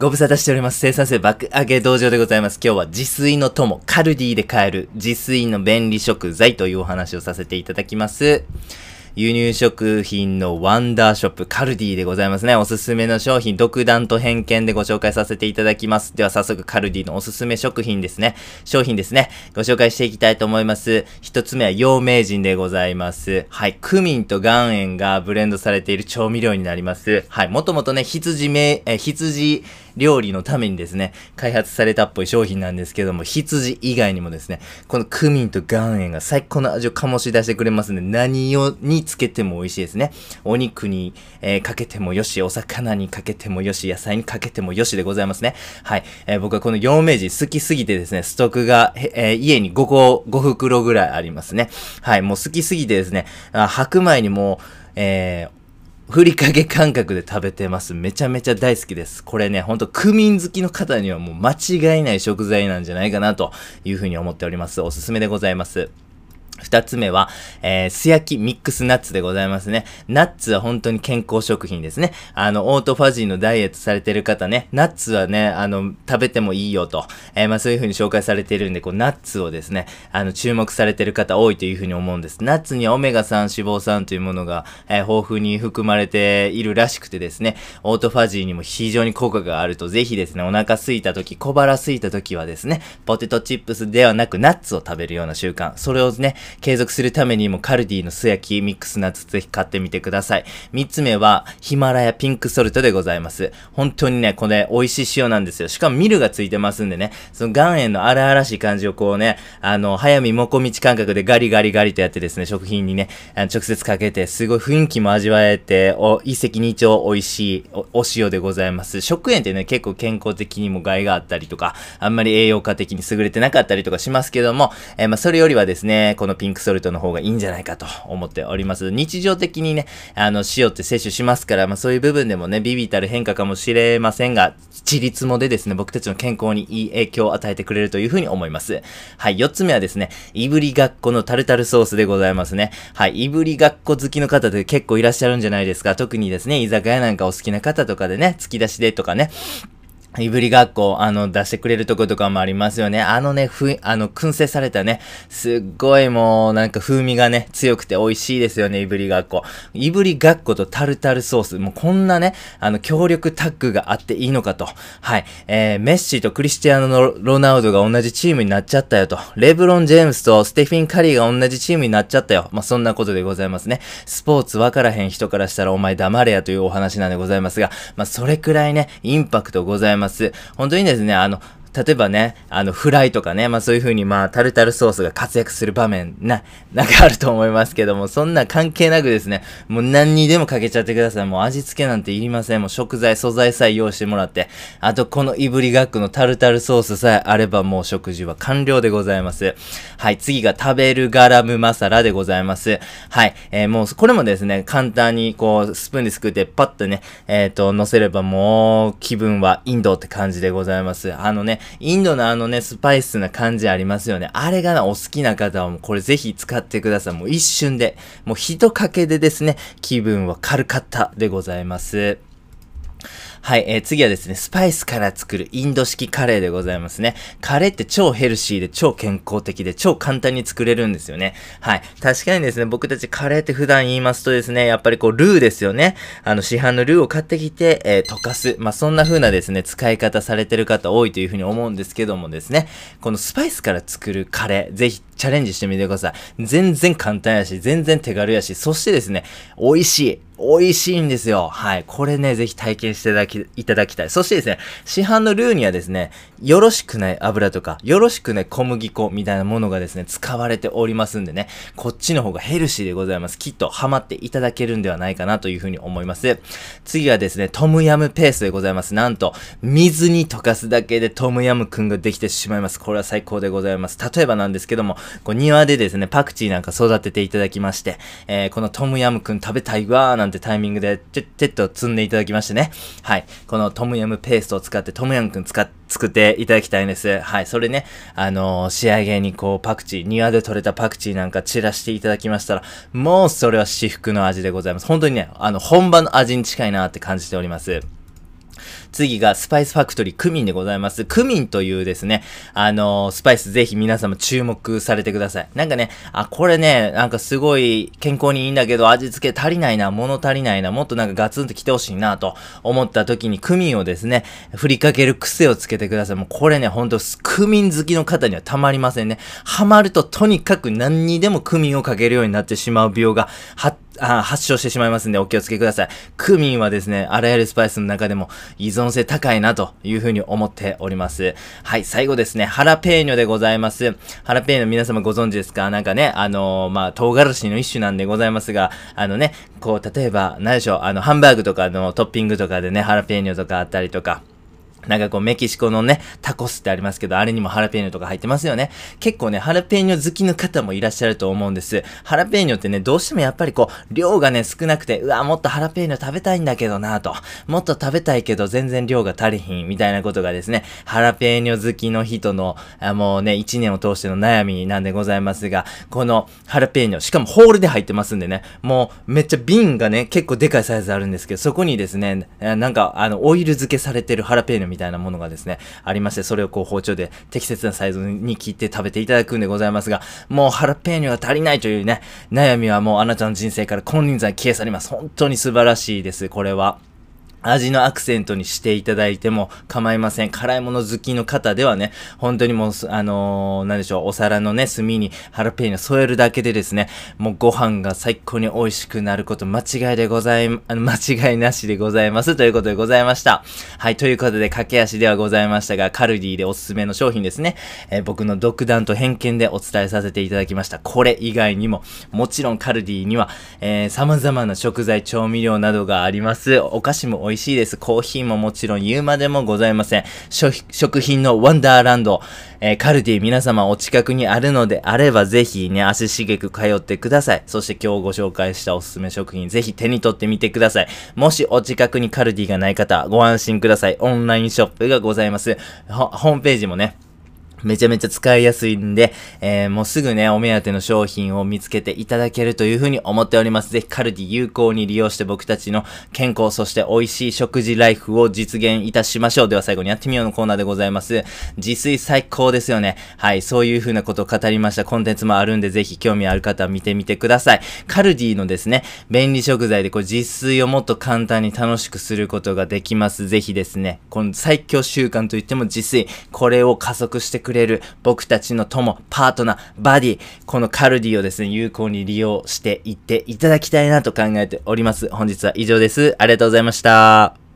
ご無沙汰しております。生産性爆上げ道場でございます。今日は自炊の友、カルディで買える自炊の便利食材というお話をさせていただきます。輸入食品のワンダーショップカルディでございますね。おすすめの商品、独断と偏見でご紹介させていただきます。では早速カルディのおすすめ食品ですね。商品ですね。ご紹介していきたいと思います。一つ目は陽明人でございます。はい。クミンと岩塩がブレンドされている調味料になります。はい。もともとね、羊め、え、羊料理のためにですね、開発されたっぽい商品なんですけども、羊以外にもですね、このクミンと岩塩が最高の味を醸し出してくれますんで、何をにつけても美味しいですね。お肉に、えーかけてもよし、お魚にかけてもよし、野菜にかけてもよしでございますね。はい。えー僕はこの陽明人好きすぎてですね、ストックが、えー家に5個、5袋ぐらいありますね。はい。もう好きすぎてですね、あ白米にもう、えふりかけ感覚で食べてます。めちゃめちゃ大好きです。これね、ほんとクミン好きの方にはもう間違いない食材なんじゃないかなというふうに思っております。おすすめでございます。二つ目は、えー、素焼きミックスナッツでございますね。ナッツは本当に健康食品ですね。あの、オートファジーのダイエットされてる方ね、ナッツはね、あの、食べてもいいよと、えーまあそういう風に紹介されてるんで、こう、ナッツをですね、あの、注目されてる方多いという風に思うんです。ナッツにはオメガ3脂肪酸というものが、えー豊富に含まれているらしくてですね、オートファジーにも非常に効果があると、ぜひですね、お腹空いた時、小腹空いた時はですね、ポテトチップスではなくナッツを食べるような習慣、それをね、継続するためにもカルディの素焼きミックスナッツぜひ買ってみてください。三つ目は、ヒマラヤピンクソルトでございます。本当にね、これ美味しい塩なんですよ。しかもミルがついてますんでね、その岩塩の荒々しい感じをこうね、あの、早見もこみち感覚でガリガリガリとやってですね、食品にね、あの直接かけて、すごい雰囲気も味わえて、お、一石二鳥美味しいおお塩でございます。食塩ってね、結構健康的にも害があったりとか、あんまり栄養価的に優れてなかったりとかしますけども、えーまあ、それよりはですね、このピンクソルトの方がいいんじゃないかと思っております。日常的にね、あの、塩って摂取しますから、まあ、そういう部分でもね、ビビたる変化かもしれませんが、自立もでですね、僕たちの健康にいい影響を与えてくれるというふうに思います。はい、四つ目はですね、いぶりがっこのタルタルソースでございますね。はい、いぶりがっこ好きの方で結構いらっしゃるんじゃないですか。特にですね、居酒屋なんかお好きな方とかでね、突き出しでとかね、いぶりがっこ、あの、出してくれるとことかもありますよね。あのね、ふ、あの、燻製されたね、すっごいもう、なんか風味がね、強くて美味しいですよね、いぶりがっこ。いぶりがっことタルタルソース。もうこんなね、あの、協力タッグがあっていいのかと。はい。えー、メッシとクリスティアーノのロナウドが同じチームになっちゃったよと。レブロン・ジェームスとステフィン・カリーが同じチームになっちゃったよ。まあ、そんなことでございますね。スポーツわからへん人からしたらお前黙れやというお話なんでございますが、まあ、それくらいね、インパクトございます。本当にですね、あの、例えばね、あの、フライとかね、まあそういう風にまあ、タルタルソースが活躍する場面、な、なんかあると思いますけども、そんな関係なくですね、もう何にでもかけちゃってください。もう味付けなんていりません。もう食材、素材さえ用意してもらって、あとこのいぶりがっこのタルタルソースさえあればもう食事は完了でございます。はい、次が食べるガラムマサラでございます。はい、えーもう、これもですね、簡単にこう、スプーンですくってパッとね、えっ、と、乗せればもう、気分はインドって感じでございます。あのね、インドのあのね、スパイスな感じありますよね。あれがな、お好きな方はもうこれぜひ使ってください。もう一瞬で、もう一かけでですね、気分は軽かったでございます。はい、えー次はですね、スパイスから作るインド式カレーでございますね。カレーって超ヘルシーで超健康的で超簡単に作れるんですよね。はい。確かにですね、僕たちカレーって普段言いますとですね、やっぱりこうルーですよね。あの市販のルーを買ってきて、えー溶かす。まあ、そんな風なですね、使い方されてる方多いというふうに思うんですけどもですね、このスパイスから作るカレー、ぜひチャレンジしてみてください。全然簡単やし、全然手軽やし、そしてですね、美味しい。美味しいんですよ。はい。これね、ぜひ体験していただき、いただきたい。そしてですね、市販のルーにはですね、よろしくない油とか、よろしくない小麦粉みたいなものがですね、使われておりますんでね、こっちの方がヘルシーでございます。きっとハマっていただけるんではないかなというふうに思います。次はですね、トムヤムペースでございます。なんと、水に溶かすだけでトムヤムくんができてしまいます。これは最高でございます。例えばなんですけども、こう庭でですね、パクチーなんか育てていただきまして、えーこのトムヤムくん食べたいわーなんてタイミングで、ちょ、ちょっと積んでいただきましてね。はい。このトムヤムペーストを使ってトムヤムくん使っ作っていただきたいんです。はい。それね、あのー仕上げにこう、パクチー、庭で採れたパクチーなんか散らしていただきましたら、もうそれは至福の味でございます。本当にね、あの、本場の味に近いなって感じております。次がスパイスファクトリークミンでございます。クミンというですね、あのー、スパイスぜひ皆様注目されてください。なんかね、あ、これね、なんかすごい健康にいいんだけど味付け足りないな、物足りないな、もっとなんかガツンと来てほしいなと思った時にクミンをですね、振りかける癖をつけてください。もうこれね、ほんとクミン好きの方にはたまりませんね。ハマるととにかく何にでもクミンをかけるようになってしまう病が発あ発症してしまいますんでお気をつけください。クミンはですね、あらゆるスパイスの中でも依存性高いなというふうに思っております。はい、最後ですね、ハラペーニョでございます。ハラペーニョ皆様ご存知ですか？なんかね、あのー、まあ、唐辛子の一種なんでございますが、あのね、こう、例えば、何でしょう、あの、ハンバーグとかのトッピングとかでね、ハラペーニョとかあったりとか、なんかこうメキシコのね、タコスってありますけど、あれにもハラペーニョとか入ってますよね。結構ね、ハラペーニョ好きの方もいらっしゃると思うんです。ハラペーニョってね、どうしてもやっぱりこう、量がね、少なくて、うわ、もっとハラペーニョ食べたいんだけどなと。もっと食べたいけど全然量が足りひん、みたいなことがですね、ハラペーニョ好きの人の、あもうね、一年を通しての悩みなんでございますが、このハラペーニョ、しかもホールで入ってますんでね、もうめっちゃ瓶がね、結構でかいサイズあるんですけど、そこにですね、なんかあの、オイル漬けされてるハラペーニョみたいなものがですね、ありまして、それをこう包丁で適切なサイズに切って食べていただくんでございますが、もうハラペーニョが足りないというね、悩みはもうあなたの人生から金輪際消え去ります。本当に素晴らしいです、これは。味のアクセントにしていただいても構いません。辛いもの好きの方ではね、本当にもう、あのー、なんでしょう、お皿のね、隅にハラペーニョ添えるだけでですね、もうご飯が最高に美味しくなること間違いでござい、あの、間違いなしでございます。ということでございました。はい、ということで駆け足ではございましたが、カルディでおすすめの商品ですね、えー、僕の独断と偏見でお伝えさせていただきました。これ以外にも、もちろんカルディには、えー、様々な食材、調味料などがあります。お菓子も美味しいです。コーヒーももちろん言うまでもございません。食品のワンダーランド、えー、カルディ皆様お近くにあるのであればぜひね、足しげく通ってください。そして今日ご紹介したおすすめ食品ぜひ手に取ってみてください。もしお近くにカルディがない方、ご安心ください。オンラインショップがございます。ホームページもね、めちゃめちゃ使いやすいんで、えー、もうすぐね、お目当ての商品を見つけていただけるというふうに思っております。ぜひカルディ有効に利用して僕たちの健康、そして美味しい食事ライフを実現いたしましょう。では最後にやってみようのコーナーでございます。自炊最高ですよね。はい、そういうふうなことを語りましたコンテンツもあるんで、ぜひ興味ある方は見てみてください。カルディのですね、便利食材でこう自炊をもっと簡単に楽しくすることができます。ぜひですね、この最強習慣といっても自炊、これを加速してくれる僕たちの友、パートナー、バディ、このカルディをですね、有効に利用していっていただきたいなと考えております。本日は以上です。ありがとうございました。